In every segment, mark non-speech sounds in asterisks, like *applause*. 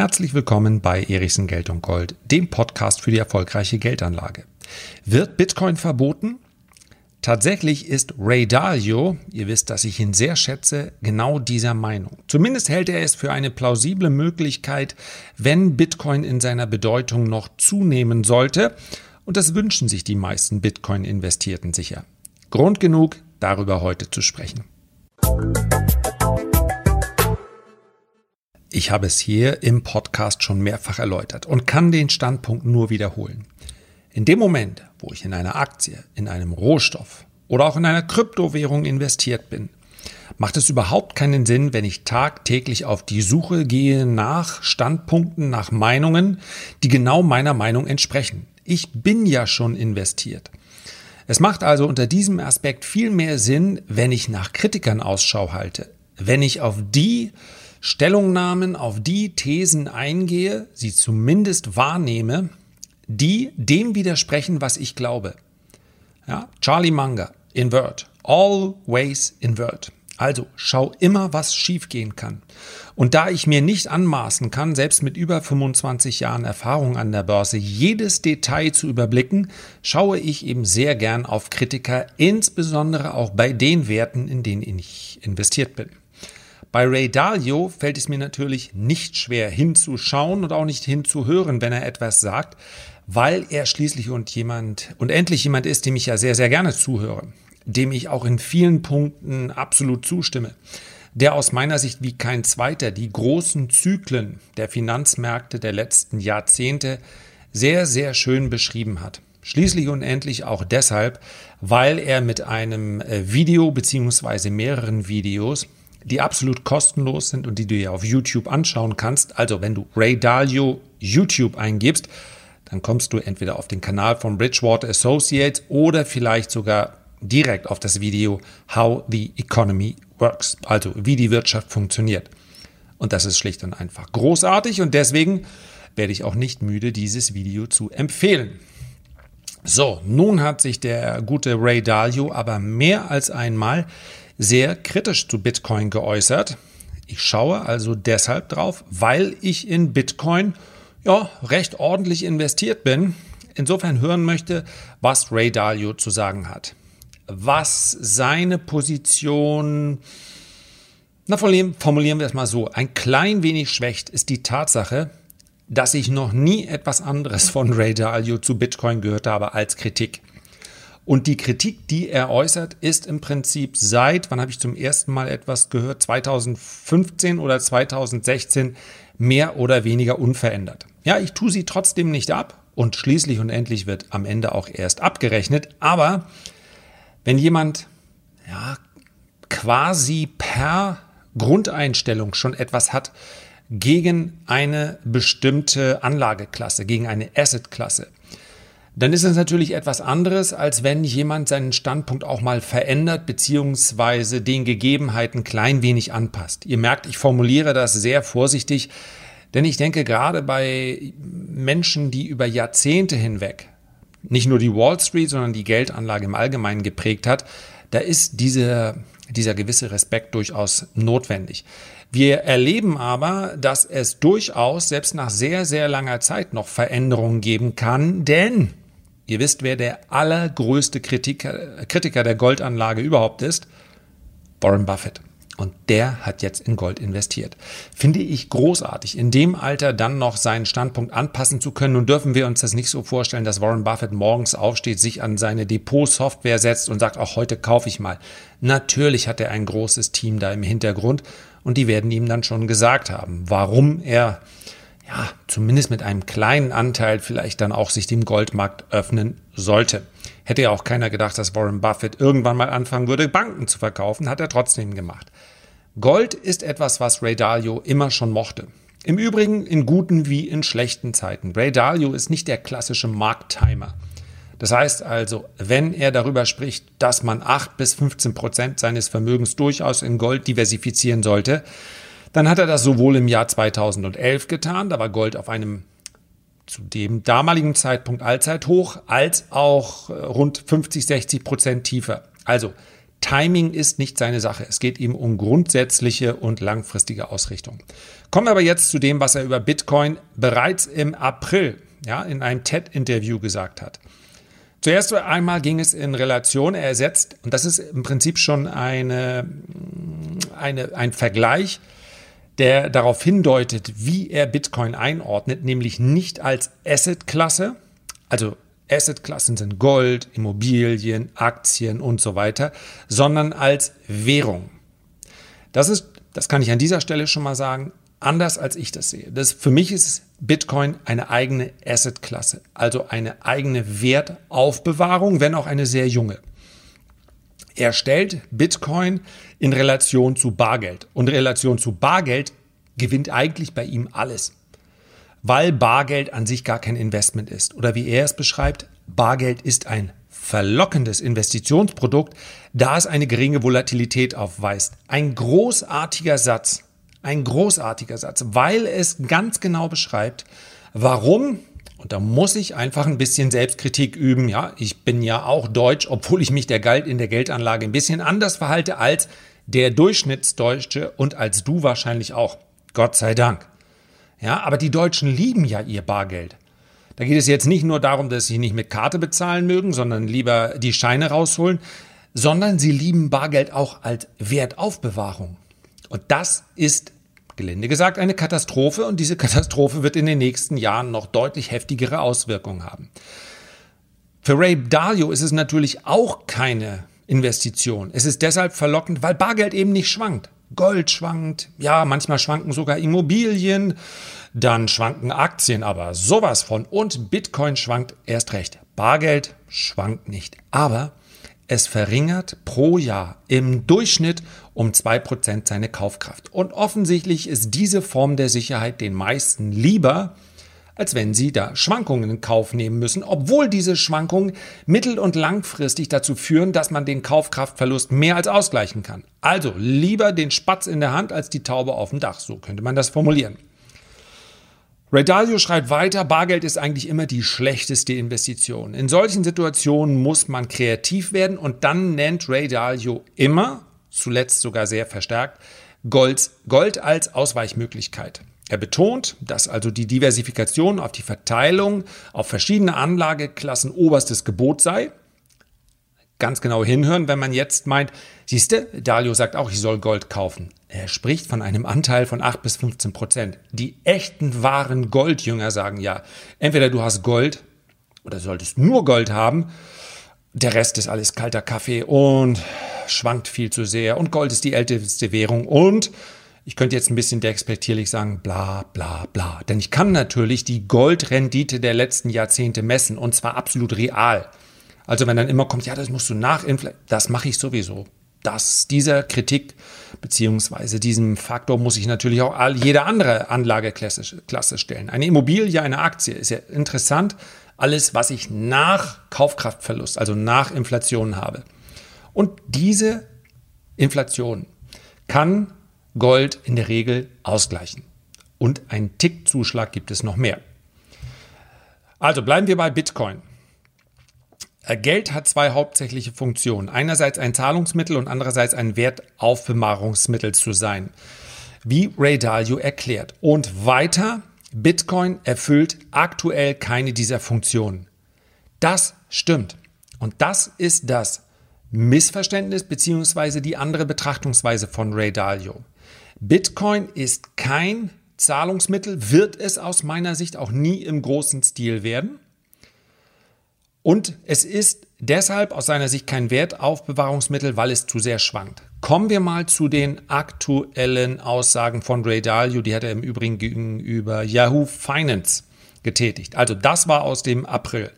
Herzlich willkommen bei Erichsen Geld und Gold, dem Podcast für die erfolgreiche Geldanlage. Wird Bitcoin verboten? Tatsächlich ist Ray Dalio, ihr wisst, dass ich ihn sehr schätze, genau dieser Meinung. Zumindest hält er es für eine plausible Möglichkeit, wenn Bitcoin in seiner Bedeutung noch zunehmen sollte. Und das wünschen sich die meisten Bitcoin-Investierten sicher. Grund genug, darüber heute zu sprechen. Ich habe es hier im Podcast schon mehrfach erläutert und kann den Standpunkt nur wiederholen. In dem Moment, wo ich in einer Aktie, in einem Rohstoff oder auch in einer Kryptowährung investiert bin, macht es überhaupt keinen Sinn, wenn ich tagtäglich auf die Suche gehe nach Standpunkten, nach Meinungen, die genau meiner Meinung entsprechen. Ich bin ja schon investiert. Es macht also unter diesem Aspekt viel mehr Sinn, wenn ich nach Kritikern Ausschau halte, wenn ich auf die Stellungnahmen, auf die Thesen eingehe, sie zumindest wahrnehme die dem widersprechen, was ich glaube. Ja, Charlie Munger, invert. Always invert. Also schau immer, was schiefgehen kann. Und da ich mir nicht anmaßen kann, selbst mit über 25 Jahren Erfahrung an der Börse, jedes Detail zu überblicken, schaue ich eben sehr gern auf Kritiker, insbesondere auch bei den Werten, in denen ich investiert bin. Bei Ray Dalio fällt es mir natürlich nicht schwer hinzuschauen und auch nicht hinzuhören, wenn er etwas sagt, weil er schließlich und jemand und endlich jemand ist, dem ich ja sehr, sehr gerne zuhöre, dem ich auch in vielen Punkten absolut zustimme, der aus meiner Sicht wie kein zweiter die großen Zyklen der Finanzmärkte der letzten Jahrzehnte sehr, sehr schön beschrieben hat. Schließlich und endlich auch deshalb, weil er mit einem äh, Video beziehungsweise mehreren Videos, die absolut kostenlos sind und die du ja auf YouTube anschauen kannst, also wenn du Ray Dalio YouTube eingibst, dann kommst du entweder auf den Kanal von Bridgewater Associates oder vielleicht sogar direkt auf das Video How the Economy Works, also wie die Wirtschaft funktioniert. Und das ist schlicht und einfach großartig und deswegen werde ich auch nicht müde, dieses Video zu empfehlen. So, nun hat sich der gute Ray Dalio aber mehr als einmal sehr kritisch zu Bitcoin geäußert. Ich schaue also deshalb drauf, weil ich in Bitcoin ja, recht ordentlich investiert bin. Insofern hören möchte, was Ray Dalio zu sagen hat. Was seine Position, na formulieren wir es mal so, ein klein wenig schwächt, ist die Tatsache, dass ich noch nie etwas anderes von Ray Dalio zu Bitcoin gehört habe als Kritik. Und die Kritik, die er äußert, ist im Prinzip seit, wann habe ich zum ersten Mal etwas gehört, 2015 oder 2016 mehr oder weniger unverändert. Ja, ich tue sie trotzdem nicht ab und schließlich und endlich wird am Ende auch erst abgerechnet. Aber wenn jemand ja, quasi per Grundeinstellung schon etwas hat gegen eine bestimmte Anlageklasse, gegen eine Assetklasse, dann ist es natürlich etwas anderes, als wenn jemand seinen Standpunkt auch mal verändert beziehungsweise den Gegebenheiten klein wenig anpasst. Ihr merkt, ich formuliere das sehr vorsichtig, denn ich denke gerade bei Menschen, die über Jahrzehnte hinweg nicht nur die Wall Street, sondern die Geldanlage im Allgemeinen geprägt hat, da ist diese, dieser gewisse Respekt durchaus notwendig. Wir erleben aber, dass es durchaus selbst nach sehr, sehr langer Zeit noch Veränderungen geben kann, denn ihr wisst, wer der allergrößte Kritiker, Kritiker der Goldanlage überhaupt ist? Warren Buffett. Und der hat jetzt in Gold investiert. Finde ich großartig, in dem Alter dann noch seinen Standpunkt anpassen zu können. Und dürfen wir uns das nicht so vorstellen, dass Warren Buffett morgens aufsteht, sich an seine Depot-Software setzt und sagt, auch heute kaufe ich mal. Natürlich hat er ein großes Team da im Hintergrund und die werden ihm dann schon gesagt haben, warum er ja, zumindest mit einem kleinen Anteil vielleicht dann auch sich dem Goldmarkt öffnen sollte. Hätte ja auch keiner gedacht, dass Warren Buffett irgendwann mal anfangen würde, Banken zu verkaufen, hat er trotzdem gemacht. Gold ist etwas, was Ray Dalio immer schon mochte. Im Übrigen in guten wie in schlechten Zeiten. Ray Dalio ist nicht der klassische Markttimer. Das heißt also, wenn er darüber spricht, dass man 8 bis 15 Prozent seines Vermögens durchaus in Gold diversifizieren sollte, dann hat er das sowohl im Jahr 2011 getan, da war Gold auf einem zu dem damaligen Zeitpunkt Allzeithoch, als auch äh, rund 50, 60 Prozent tiefer. Also Timing ist nicht seine Sache. Es geht ihm um grundsätzliche und langfristige Ausrichtung. Kommen wir aber jetzt zu dem, was er über Bitcoin bereits im April ja, in einem TED-Interview gesagt hat. Zuerst einmal ging es in Relation, er ersetzt, und das ist im Prinzip schon eine, eine, ein Vergleich, der darauf hindeutet, wie er Bitcoin einordnet, nämlich nicht als Asset-Klasse, also Assetklassen sind Gold, Immobilien, Aktien und so weiter, sondern als Währung. Das ist, das kann ich an dieser Stelle schon mal sagen, anders als ich das sehe. Das, für mich ist Bitcoin eine eigene Assetklasse, also eine eigene Wertaufbewahrung, wenn auch eine sehr junge. Er stellt Bitcoin in Relation zu Bargeld. Und in Relation zu Bargeld gewinnt eigentlich bei ihm alles weil Bargeld an sich gar kein Investment ist. Oder wie er es beschreibt, Bargeld ist ein verlockendes Investitionsprodukt, da es eine geringe Volatilität aufweist. Ein großartiger Satz, ein großartiger Satz, weil es ganz genau beschreibt, warum und da muss ich einfach ein bisschen Selbstkritik üben. Ja, ich bin ja auch deutsch, obwohl ich mich der Geld in der Geldanlage ein bisschen anders verhalte als der Durchschnittsdeutsche und als du wahrscheinlich auch. Gott sei Dank. Ja, aber die Deutschen lieben ja ihr Bargeld. Da geht es jetzt nicht nur darum, dass sie nicht mit Karte bezahlen mögen, sondern lieber die Scheine rausholen, sondern sie lieben Bargeld auch als Wertaufbewahrung. Und das ist, gelinde gesagt, eine Katastrophe und diese Katastrophe wird in den nächsten Jahren noch deutlich heftigere Auswirkungen haben. Für Ray Dalio ist es natürlich auch keine Investition. Es ist deshalb verlockend, weil Bargeld eben nicht schwankt. Gold schwankt, ja, manchmal schwanken sogar Immobilien, dann schwanken Aktien, aber sowas von und Bitcoin schwankt erst recht. Bargeld schwankt nicht, aber es verringert pro Jahr im Durchschnitt um 2% seine Kaufkraft. Und offensichtlich ist diese Form der Sicherheit den meisten lieber als wenn sie da Schwankungen in Kauf nehmen müssen, obwohl diese Schwankungen mittel- und langfristig dazu führen, dass man den Kaufkraftverlust mehr als ausgleichen kann. Also lieber den Spatz in der Hand als die Taube auf dem Dach, so könnte man das formulieren. Ray Dalio schreibt weiter, Bargeld ist eigentlich immer die schlechteste Investition. In solchen Situationen muss man kreativ werden und dann nennt Ray Dalio immer, zuletzt sogar sehr verstärkt, Gold, Gold als Ausweichmöglichkeit. Er betont, dass also die Diversifikation auf die Verteilung auf verschiedene Anlageklassen oberstes Gebot sei. Ganz genau hinhören, wenn man jetzt meint, siehste, Dalio sagt auch, ich soll Gold kaufen. Er spricht von einem Anteil von 8 bis 15 Prozent. Die echten wahren Goldjünger sagen ja, entweder du hast Gold oder solltest nur Gold haben, der Rest ist alles kalter Kaffee und schwankt viel zu sehr und Gold ist die älteste Währung und ich könnte jetzt ein bisschen despektierlich sagen, bla bla bla. Denn ich kann natürlich die Goldrendite der letzten Jahrzehnte messen und zwar absolut real. Also wenn dann immer kommt, ja, das musst du nachinflieren, das mache ich sowieso. Das, dieser Kritik beziehungsweise diesem Faktor muss ich natürlich auch all, jede andere Anlageklasse Klasse stellen. Eine Immobilie, eine Aktie ist ja interessant. Alles, was ich nach Kaufkraftverlust, also nach Inflation habe. Und diese Inflation kann Gold in der Regel ausgleichen. Und einen Tickzuschlag gibt es noch mehr. Also bleiben wir bei Bitcoin. Äh, Geld hat zwei hauptsächliche Funktionen. Einerseits ein Zahlungsmittel und andererseits ein Wertaufbewahrungsmittel zu sein. Wie Ray Dalio erklärt. Und weiter, Bitcoin erfüllt aktuell keine dieser Funktionen. Das stimmt. Und das ist das Missverständnis bzw. die andere Betrachtungsweise von Ray Dalio. Bitcoin ist kein Zahlungsmittel, wird es aus meiner Sicht auch nie im großen Stil werden. Und es ist deshalb aus seiner Sicht kein Wertaufbewahrungsmittel, weil es zu sehr schwankt. Kommen wir mal zu den aktuellen Aussagen von Ray Dalio. Die hat er im Übrigen gegenüber Yahoo Finance getätigt. Also das war aus dem April.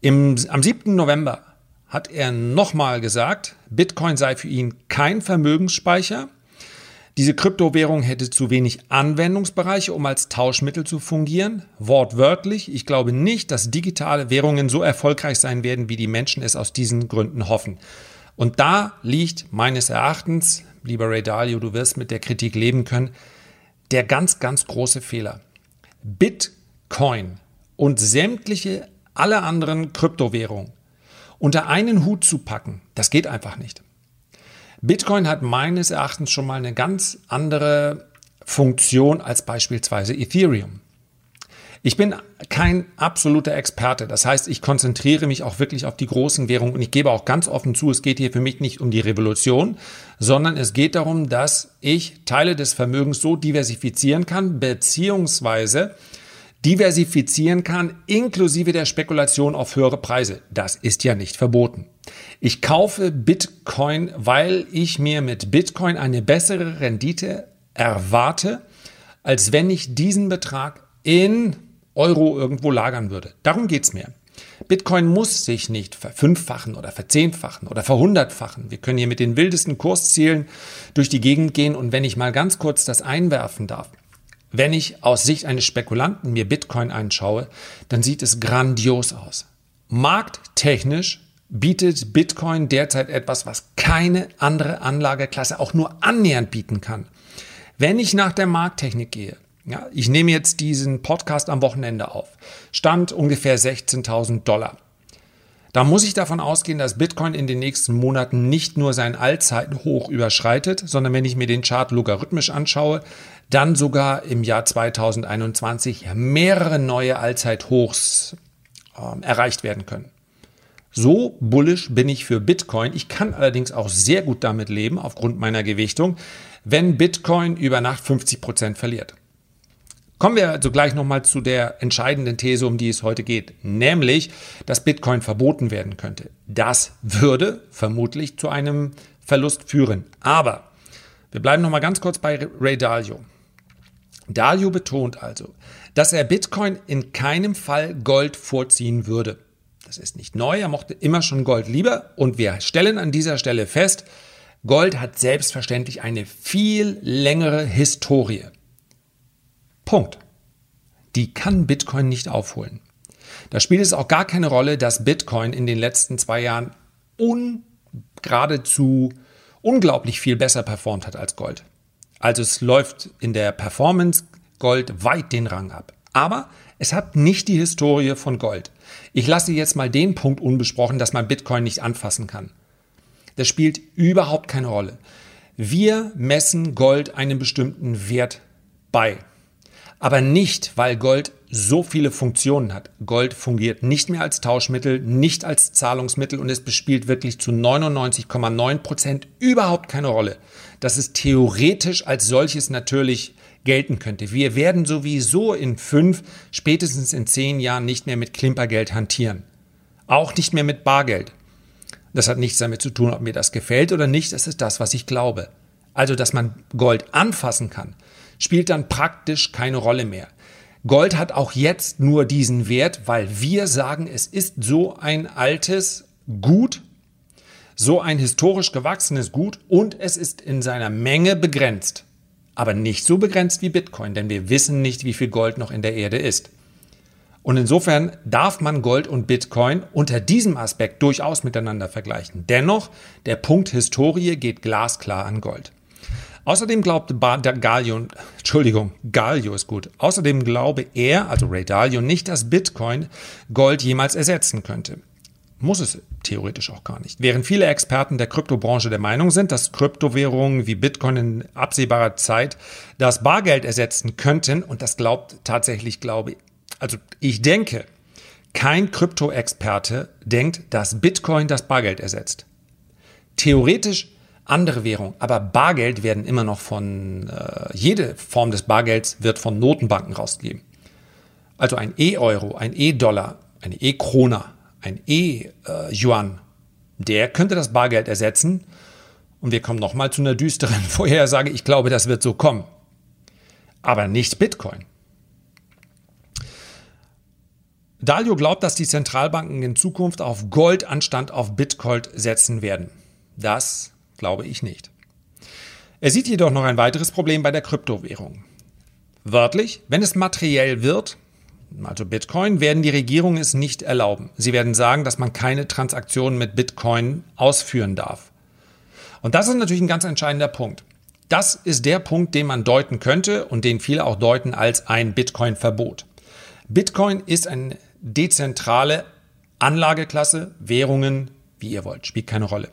Im, am 7. November hat er nochmal gesagt, Bitcoin sei für ihn kein Vermögensspeicher. Diese Kryptowährung hätte zu wenig Anwendungsbereiche, um als Tauschmittel zu fungieren. Wortwörtlich, ich glaube nicht, dass digitale Währungen so erfolgreich sein werden, wie die Menschen es aus diesen Gründen hoffen. Und da liegt meines Erachtens, lieber Ray Dalio, du wirst mit der Kritik leben können, der ganz, ganz große Fehler. Bitcoin und sämtliche alle anderen Kryptowährungen unter einen Hut zu packen, das geht einfach nicht. Bitcoin hat meines Erachtens schon mal eine ganz andere Funktion als beispielsweise Ethereum. Ich bin kein absoluter Experte. Das heißt, ich konzentriere mich auch wirklich auf die großen Währungen und ich gebe auch ganz offen zu, es geht hier für mich nicht um die Revolution, sondern es geht darum, dass ich Teile des Vermögens so diversifizieren kann, beziehungsweise diversifizieren kann, inklusive der Spekulation auf höhere Preise. Das ist ja nicht verboten. Ich kaufe Bitcoin, weil ich mir mit Bitcoin eine bessere Rendite erwarte, als wenn ich diesen Betrag in Euro irgendwo lagern würde. Darum geht es mir. Bitcoin muss sich nicht verfünffachen oder verzehnfachen oder verhundertfachen. Wir können hier mit den wildesten Kurszielen durch die Gegend gehen und wenn ich mal ganz kurz das einwerfen darf, wenn ich aus Sicht eines Spekulanten mir Bitcoin anschaue, dann sieht es grandios aus. Markttechnisch bietet Bitcoin derzeit etwas, was keine andere Anlageklasse auch nur annähernd bieten kann. Wenn ich nach der Markttechnik gehe, ja, ich nehme jetzt diesen Podcast am Wochenende auf. Stand ungefähr 16.000 Dollar. Da muss ich davon ausgehen, dass Bitcoin in den nächsten Monaten nicht nur sein Allzeithoch überschreitet, sondern wenn ich mir den Chart logarithmisch anschaue, dann sogar im Jahr 2021 mehrere neue Allzeithochs äh, erreicht werden können. So bullisch bin ich für Bitcoin. Ich kann allerdings auch sehr gut damit leben, aufgrund meiner Gewichtung, wenn Bitcoin über Nacht 50 Prozent verliert. Kommen wir also gleich nochmal zu der entscheidenden These, um die es heute geht, nämlich, dass Bitcoin verboten werden könnte. Das würde vermutlich zu einem Verlust führen. Aber wir bleiben nochmal ganz kurz bei Ray Dalio. Dalio betont also, dass er Bitcoin in keinem Fall Gold vorziehen würde. Das ist nicht neu, er mochte immer schon Gold lieber und wir stellen an dieser Stelle fest, Gold hat selbstverständlich eine viel längere Historie. Punkt. Die kann Bitcoin nicht aufholen. Da spielt es auch gar keine Rolle, dass Bitcoin in den letzten zwei Jahren un geradezu unglaublich viel besser performt hat als Gold. Also es läuft in der Performance Gold weit den Rang ab. Aber es hat nicht die Historie von Gold. Ich lasse jetzt mal den Punkt unbesprochen, dass man Bitcoin nicht anfassen kann. Das spielt überhaupt keine Rolle. Wir messen Gold einen bestimmten Wert bei. Aber nicht, weil Gold so viele Funktionen hat. Gold fungiert nicht mehr als Tauschmittel, nicht als Zahlungsmittel und es bespielt wirklich zu 99,9 Prozent überhaupt keine Rolle, dass es theoretisch als solches natürlich gelten könnte. Wir werden sowieso in fünf, spätestens in zehn Jahren nicht mehr mit Klimpergeld hantieren. Auch nicht mehr mit Bargeld. Das hat nichts damit zu tun, ob mir das gefällt oder nicht. Das ist das, was ich glaube. Also, dass man Gold anfassen kann, spielt dann praktisch keine Rolle mehr. Gold hat auch jetzt nur diesen Wert, weil wir sagen, es ist so ein altes Gut, so ein historisch gewachsenes Gut und es ist in seiner Menge begrenzt. Aber nicht so begrenzt wie Bitcoin, denn wir wissen nicht, wie viel Gold noch in der Erde ist. Und insofern darf man Gold und Bitcoin unter diesem Aspekt durchaus miteinander vergleichen. Dennoch, der Punkt Historie geht glasklar an Gold. Außerdem glaubte Galio, *laughs* Entschuldigung, Galio ist gut. Außerdem glaube er, also Ray Dalio, nicht, dass Bitcoin Gold jemals ersetzen könnte. Muss es theoretisch auch gar nicht. Während viele Experten der Kryptobranche der Meinung sind, dass Kryptowährungen wie Bitcoin in absehbarer Zeit das Bargeld ersetzen könnten, und das glaubt tatsächlich, glaube ich, also ich denke, kein Krypto-Experte denkt, dass Bitcoin das Bargeld ersetzt. Theoretisch andere Währung. Aber Bargeld werden immer noch von, äh, jede Form des Bargelds wird von Notenbanken rausgegeben. Also ein E-Euro, ein E-Dollar, eine E-Krona, ein E-Yuan, der könnte das Bargeld ersetzen. Und wir kommen nochmal zu einer düsteren *laughs* Vorhersage. Ich glaube, das wird so kommen. Aber nicht Bitcoin. Dalio glaubt, dass die Zentralbanken in Zukunft auf Gold anstatt auf Bitcoin setzen werden. Das Glaube ich nicht. Er sieht jedoch noch ein weiteres Problem bei der Kryptowährung. Wörtlich, wenn es materiell wird, also Bitcoin, werden die Regierungen es nicht erlauben. Sie werden sagen, dass man keine Transaktionen mit Bitcoin ausführen darf. Und das ist natürlich ein ganz entscheidender Punkt. Das ist der Punkt, den man deuten könnte und den viele auch deuten als ein Bitcoin-Verbot. Bitcoin ist eine dezentrale Anlageklasse, Währungen, wie ihr wollt, spielt keine Rolle.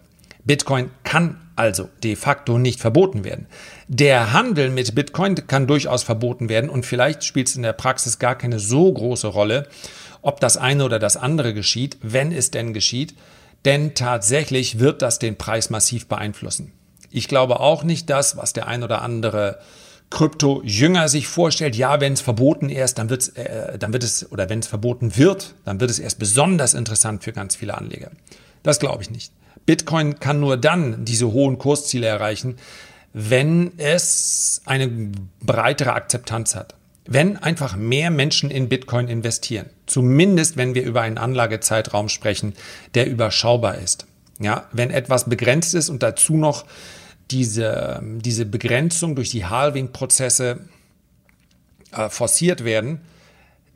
Bitcoin kann also de facto nicht verboten werden. Der Handel mit Bitcoin kann durchaus verboten werden und vielleicht spielt es in der Praxis gar keine so große Rolle, ob das eine oder das andere geschieht, wenn es denn geschieht, denn tatsächlich wird das den Preis massiv beeinflussen. Ich glaube auch nicht das, was der ein oder andere Krypto-Jünger sich vorstellt, ja, wenn es verboten ist, dann, wird's, äh, dann wird es, oder wenn es verboten wird, dann wird es erst besonders interessant für ganz viele Anleger. Das glaube ich nicht. Bitcoin kann nur dann diese hohen Kursziele erreichen, wenn es eine breitere Akzeptanz hat. Wenn einfach mehr Menschen in Bitcoin investieren. Zumindest wenn wir über einen Anlagezeitraum sprechen, der überschaubar ist. Ja, wenn etwas begrenzt ist und dazu noch diese, diese Begrenzung durch die Halving-Prozesse äh, forciert werden,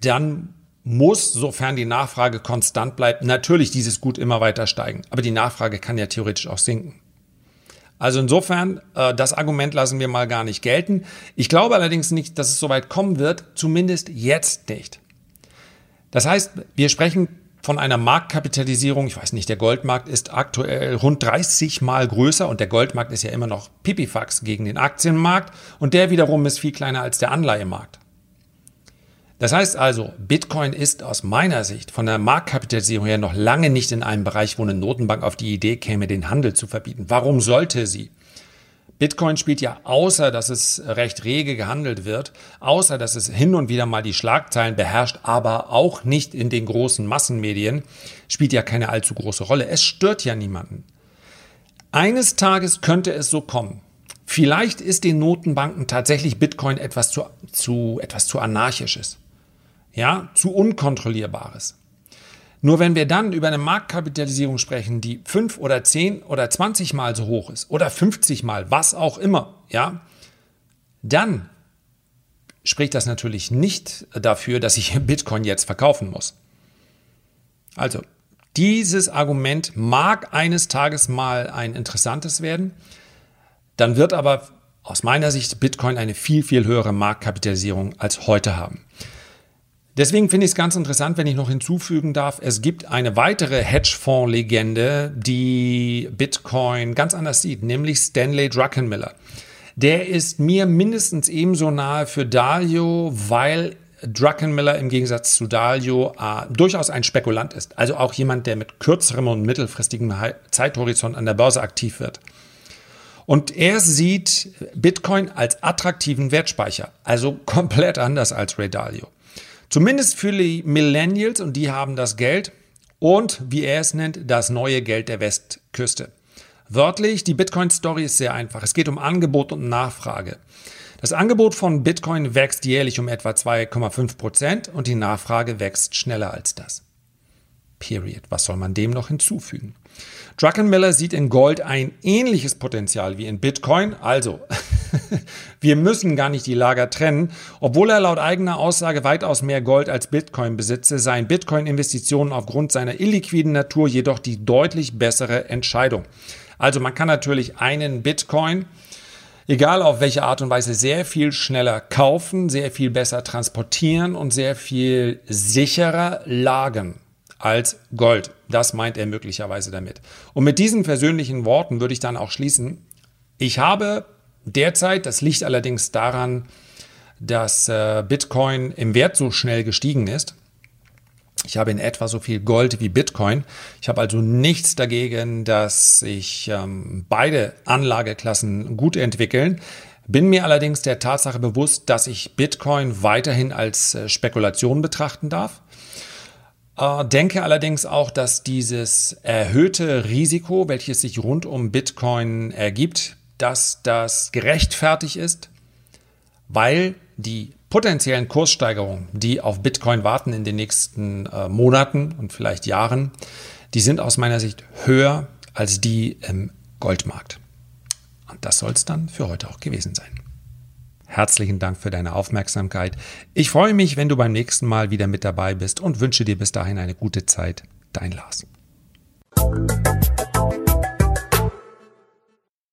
dann muss, sofern die Nachfrage konstant bleibt, natürlich dieses Gut immer weiter steigen. Aber die Nachfrage kann ja theoretisch auch sinken. Also insofern, äh, das Argument lassen wir mal gar nicht gelten. Ich glaube allerdings nicht, dass es so weit kommen wird, zumindest jetzt nicht. Das heißt, wir sprechen von einer Marktkapitalisierung, ich weiß nicht, der Goldmarkt ist aktuell rund 30 mal größer und der Goldmarkt ist ja immer noch pipifax gegen den Aktienmarkt und der wiederum ist viel kleiner als der Anleihemarkt. Das heißt also, Bitcoin ist aus meiner Sicht von der Marktkapitalisierung her noch lange nicht in einem Bereich, wo eine Notenbank auf die Idee käme, den Handel zu verbieten. Warum sollte sie? Bitcoin spielt ja außer, dass es recht rege gehandelt wird, außer, dass es hin und wieder mal die Schlagzeilen beherrscht, aber auch nicht in den großen Massenmedien, spielt ja keine allzu große Rolle. Es stört ja niemanden. Eines Tages könnte es so kommen. Vielleicht ist den Notenbanken tatsächlich Bitcoin etwas zu, zu, etwas zu anarchisches. Ja, zu unkontrollierbares. Nur wenn wir dann über eine Marktkapitalisierung sprechen, die fünf oder zehn oder zwanzig Mal so hoch ist oder 50 Mal, was auch immer, ja, dann spricht das natürlich nicht dafür, dass ich *laughs* Bitcoin jetzt verkaufen muss. Also, dieses Argument mag eines Tages mal ein interessantes werden, dann wird aber aus meiner Sicht Bitcoin eine viel, viel höhere Marktkapitalisierung als heute haben. Deswegen finde ich es ganz interessant, wenn ich noch hinzufügen darf, es gibt eine weitere Hedgefonds-Legende, die Bitcoin ganz anders sieht, nämlich Stanley Druckenmiller. Der ist mir mindestens ebenso nahe für Dalio, weil Druckenmiller im Gegensatz zu Dalio äh, durchaus ein Spekulant ist. Also auch jemand, der mit kürzerem und mittelfristigem Zeithorizont an der Börse aktiv wird. Und er sieht Bitcoin als attraktiven Wertspeicher, also komplett anders als Ray Dalio. Zumindest für die Millennials und die haben das Geld und, wie er es nennt, das neue Geld der Westküste. Wörtlich, die Bitcoin-Story ist sehr einfach. Es geht um Angebot und Nachfrage. Das Angebot von Bitcoin wächst jährlich um etwa 2,5 Prozent und die Nachfrage wächst schneller als das. Period. Was soll man dem noch hinzufügen? Druckenmiller sieht in Gold ein ähnliches Potenzial wie in Bitcoin. Also, *laughs* wir müssen gar nicht die Lager trennen. Obwohl er laut eigener Aussage weitaus mehr Gold als Bitcoin besitze, seien Bitcoin-Investitionen aufgrund seiner illiquiden Natur jedoch die deutlich bessere Entscheidung. Also man kann natürlich einen Bitcoin egal auf welche Art und Weise, sehr viel schneller kaufen, sehr viel besser transportieren und sehr viel sicherer lagern als Gold. Das meint er möglicherweise damit. Und mit diesen persönlichen Worten würde ich dann auch schließen. Ich habe derzeit, das liegt allerdings daran, dass äh, Bitcoin im Wert so schnell gestiegen ist. Ich habe in etwa so viel Gold wie Bitcoin. Ich habe also nichts dagegen, dass sich ähm, beide Anlageklassen gut entwickeln. Bin mir allerdings der Tatsache bewusst, dass ich Bitcoin weiterhin als äh, Spekulation betrachten darf. Äh, denke allerdings auch, dass dieses erhöhte Risiko, welches sich rund um Bitcoin ergibt, dass das gerechtfertigt ist, weil die potenziellen Kurssteigerungen, die auf Bitcoin warten in den nächsten äh, Monaten und vielleicht Jahren, die sind aus meiner Sicht höher als die im Goldmarkt. Und das soll es dann für heute auch gewesen sein. Herzlichen Dank für deine Aufmerksamkeit. Ich freue mich, wenn du beim nächsten Mal wieder mit dabei bist und wünsche dir bis dahin eine gute Zeit. Dein Lars.